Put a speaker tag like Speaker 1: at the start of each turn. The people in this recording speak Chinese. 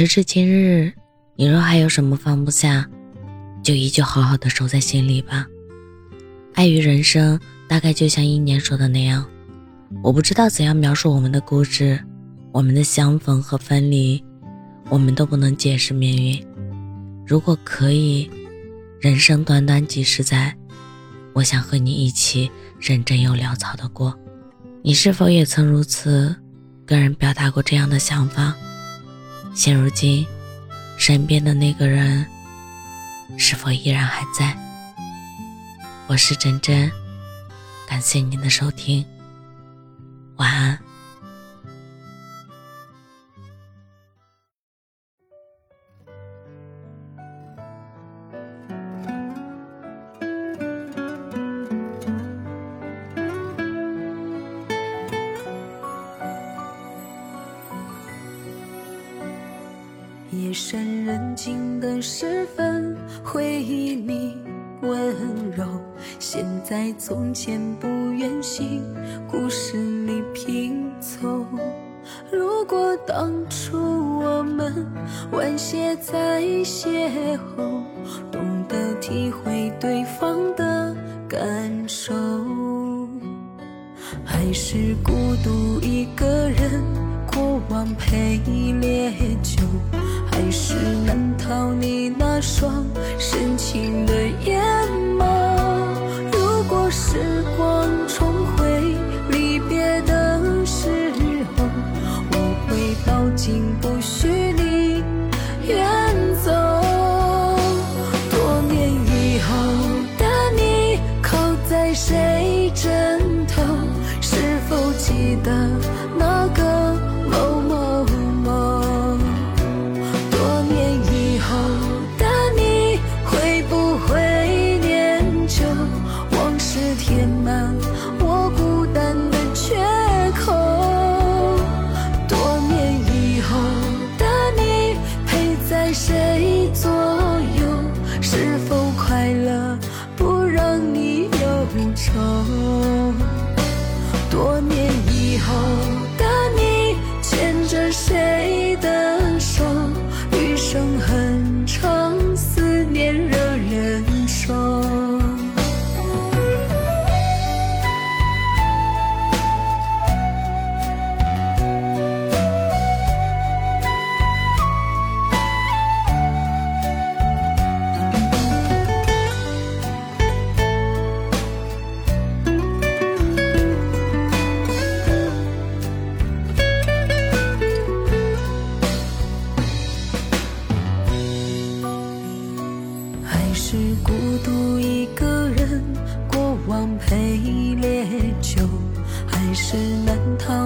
Speaker 1: 时至今日，你若还有什么放不下，就依旧好好的收在心里吧。爱与人生，大概就像一年说的那样，我不知道怎样描述我们的故事，我们的相逢和分离，我们都不能解释命运。如果可以，人生短短几十载，我想和你一起认真又潦草的过。你是否也曾如此，跟人表达过这样的想法？现如今，身边的那个人是否依然还在？我是真真，感谢您的收听，晚安。
Speaker 2: 夜深人静的时分，回忆你温柔。现在从前不愿醒，故事里拼凑。如果当初我们晚些再邂逅，懂得体会对方的感受，还是孤独一个人，过往陪烈酒。是难逃你那双深情的眼眸。如果时光重回离别的时候，我会抱紧不许你远走。多年以后的你，靠在谁枕头？是否记得是孤独一个人，过往陪烈酒，还是难逃？